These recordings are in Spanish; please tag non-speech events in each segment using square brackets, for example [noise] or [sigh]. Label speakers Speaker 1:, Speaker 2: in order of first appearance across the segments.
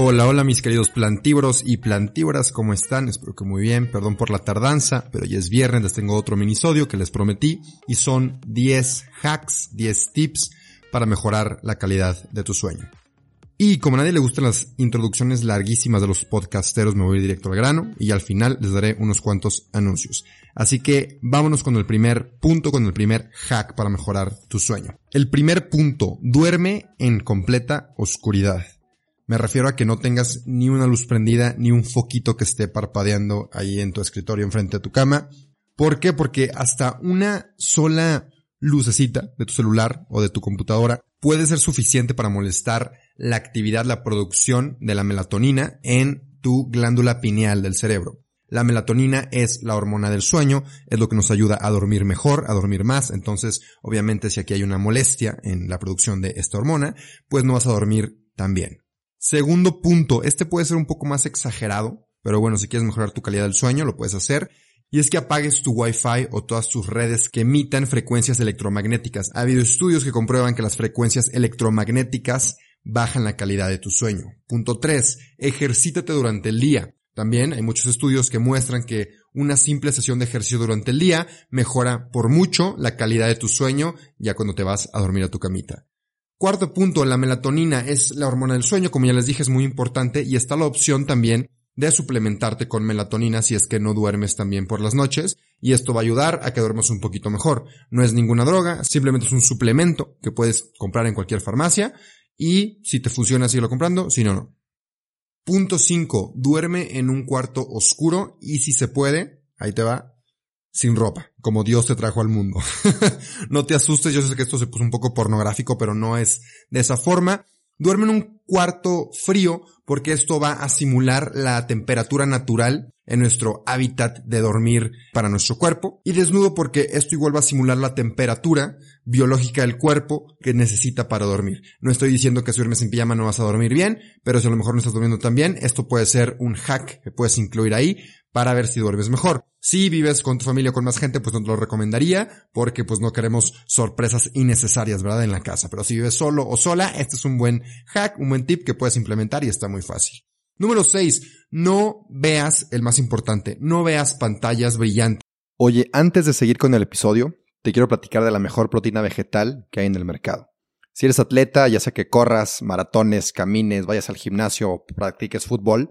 Speaker 1: Hola, hola mis queridos plantívoros y plantívoras, ¿cómo están? Espero que muy bien, perdón por la tardanza, pero ya es viernes, les tengo otro minisodio que les prometí y son 10 hacks, 10 tips para mejorar la calidad de tu sueño. Y como a nadie le gustan las introducciones larguísimas de los podcasteros, me voy directo al grano y al final les daré unos cuantos anuncios. Así que vámonos con el primer punto, con el primer hack para mejorar tu sueño. El primer punto, duerme en completa oscuridad. Me refiero a que no tengas ni una luz prendida, ni un foquito que esté parpadeando ahí en tu escritorio enfrente de tu cama. ¿Por qué? Porque hasta una sola lucecita de tu celular o de tu computadora puede ser suficiente para molestar la actividad, la producción de la melatonina en tu glándula pineal del cerebro. La melatonina es la hormona del sueño, es lo que nos ayuda a dormir mejor, a dormir más. Entonces, obviamente, si aquí hay una molestia en la producción de esta hormona, pues no vas a dormir tan bien. Segundo punto, este puede ser un poco más exagerado, pero bueno, si quieres mejorar tu calidad del sueño, lo puedes hacer. Y es que apagues tu Wi-Fi o todas tus redes que emitan frecuencias electromagnéticas. Ha habido estudios que comprueban que las frecuencias electromagnéticas bajan la calidad de tu sueño. Punto 3. Ejercítate durante el día. También hay muchos estudios que muestran que una simple sesión de ejercicio durante el día mejora por mucho la calidad de tu sueño ya cuando te vas a dormir a tu camita. Cuarto punto, la melatonina es la hormona del sueño, como ya les dije, es muy importante y está la opción también de suplementarte con melatonina si es que no duermes también por las noches y esto va a ayudar a que duermas un poquito mejor. No es ninguna droga, simplemente es un suplemento que puedes comprar en cualquier farmacia y si te funciona síguelo comprando, si no, no. Punto 5. Duerme en un cuarto oscuro y si se puede, ahí te va, sin ropa, como Dios te trajo al mundo. [laughs] no te asustes, yo sé que esto se puso un poco pornográfico, pero no es de esa forma. Duerme en un cuarto frío porque esto va a simular la temperatura natural en nuestro hábitat de dormir para nuestro cuerpo. Y desnudo porque esto igual va a simular la temperatura biológica del cuerpo que necesita para dormir. No estoy diciendo que si duermes en pijama no vas a dormir bien, pero si a lo mejor no estás durmiendo tan bien, esto puede ser un hack que puedes incluir ahí para ver si duermes mejor. Si vives con tu familia o con más gente, pues no te lo recomendaría porque pues no queremos sorpresas innecesarias, ¿verdad? En la casa. Pero si vives solo o sola, este es un buen hack, un buen tip que puedes implementar y está muy fácil. Número 6. No veas el más importante. No veas pantallas brillantes.
Speaker 2: Oye, antes de seguir con el episodio, te quiero platicar de la mejor proteína vegetal que hay en el mercado. Si eres atleta, ya sea que corras, maratones, camines, vayas al gimnasio o practiques fútbol,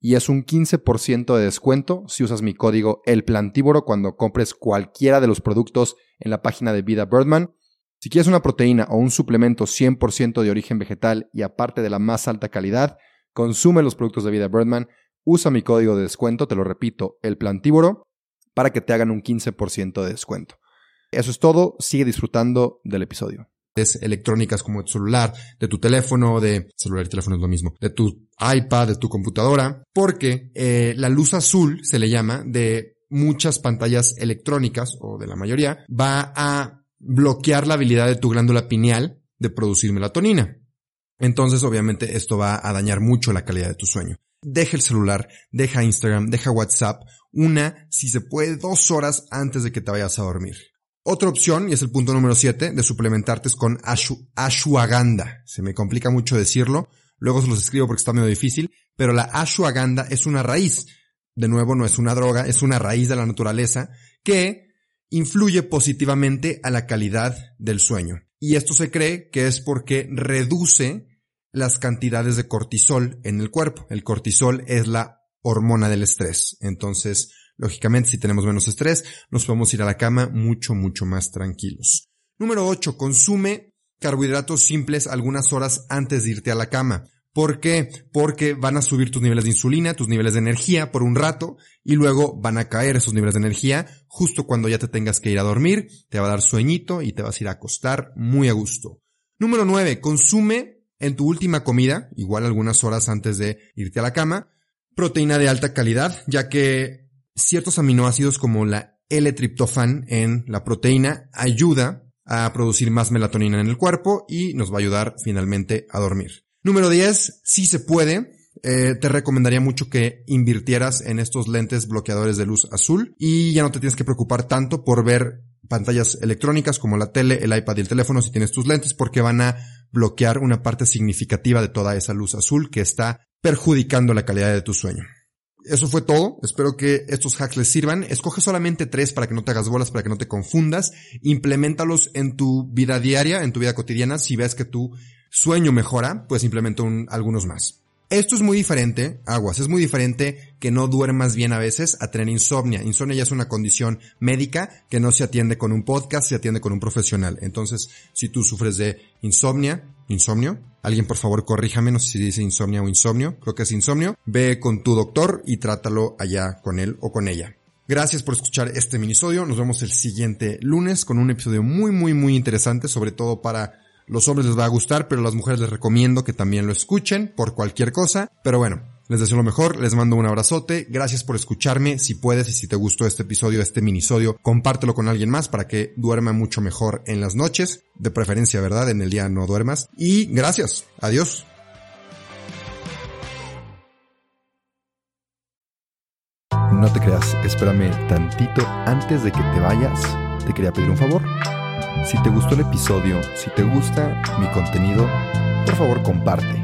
Speaker 2: y es un 15% de descuento si usas mi código El Plantívoro cuando compres cualquiera de los productos en la página de Vida Birdman. Si quieres una proteína o un suplemento 100% de origen vegetal y aparte de la más alta calidad, consume los productos de Vida Birdman, usa mi código de descuento, te lo repito, El Plantívoro, para que te hagan un 15% de descuento. Eso es todo, sigue disfrutando del episodio.
Speaker 1: Electrónicas como tu celular, de tu teléfono, de celular y teléfono es lo mismo, de tu iPad, de tu computadora, porque eh, la luz azul se le llama de muchas pantallas electrónicas o de la mayoría va a bloquear la habilidad de tu glándula pineal de producir melatonina. Entonces, obviamente, esto va a dañar mucho la calidad de tu sueño. Deja el celular, deja Instagram, deja WhatsApp, una, si se puede, dos horas antes de que te vayas a dormir. Otra opción, y es el punto número 7, de suplementarte con ashwagandha. Se me complica mucho decirlo, luego se los escribo porque está medio difícil, pero la ashwagandha es una raíz. De nuevo, no es una droga, es una raíz de la naturaleza que influye positivamente a la calidad del sueño. Y esto se cree que es porque reduce las cantidades de cortisol en el cuerpo. El cortisol es la hormona del estrés. Entonces, Lógicamente, si tenemos menos estrés, nos podemos ir a la cama mucho, mucho más tranquilos. Número 8. Consume carbohidratos simples algunas horas antes de irte a la cama. ¿Por qué? Porque van a subir tus niveles de insulina, tus niveles de energía por un rato y luego van a caer esos niveles de energía justo cuando ya te tengas que ir a dormir, te va a dar sueñito y te vas a ir a acostar muy a gusto. Número 9. Consume en tu última comida, igual algunas horas antes de irte a la cama, proteína de alta calidad, ya que ciertos aminoácidos como la L-triptofan en la proteína ayuda a producir más melatonina en el cuerpo y nos va a ayudar finalmente a dormir. Número 10, si se puede, eh, te recomendaría mucho que invirtieras en estos lentes bloqueadores de luz azul y ya no te tienes que preocupar tanto por ver pantallas electrónicas como la tele, el iPad y el teléfono si tienes tus lentes porque van a bloquear una parte significativa de toda esa luz azul que está perjudicando la calidad de tu sueño. Eso fue todo. Espero que estos hacks les sirvan. Escoge solamente tres para que no te hagas bolas, para que no te confundas. Implementalos en tu vida diaria, en tu vida cotidiana. Si ves que tu sueño mejora, pues implementa algunos más. Esto es muy diferente, aguas, es muy diferente que no duermas bien a veces a tener insomnia. Insomnia ya es una condición médica que no se atiende con un podcast, se atiende con un profesional. Entonces, si tú sufres de insomnia, insomnio, alguien por favor corríjame, no sé si dice insomnia o insomnio, creo que es insomnio, ve con tu doctor y trátalo allá con él o con ella. Gracias por escuchar este minisodio, nos vemos el siguiente lunes con un episodio muy muy muy interesante, sobre todo para los hombres les va a gustar, pero a las mujeres les recomiendo que también lo escuchen por cualquier cosa. Pero bueno, les deseo lo mejor, les mando un abrazote, gracias por escucharme, si puedes y si te gustó este episodio, este minisodio, compártelo con alguien más para que duerma mucho mejor en las noches, de preferencia, ¿verdad? En el día no duermas. Y gracias, adiós.
Speaker 2: No te creas, espérame tantito antes de que te vayas, te quería pedir un favor. Si te gustó el episodio, si te gusta mi contenido, por favor comparte.